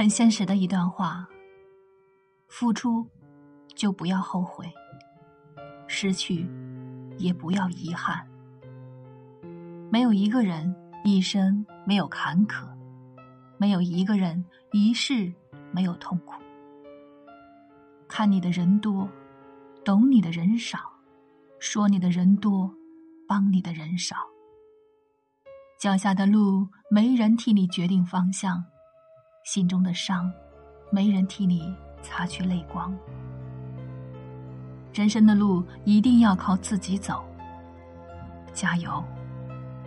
很现实的一段话：付出就不要后悔，失去也不要遗憾。没有一个人一生没有坎坷，没有一个人一世没有痛苦。看你的人多，懂你的人少，说你的人多，帮你的人少。脚下的路没人替你决定方向，心中的伤没人替你擦去泪光。人生的路一定要靠自己走，加油！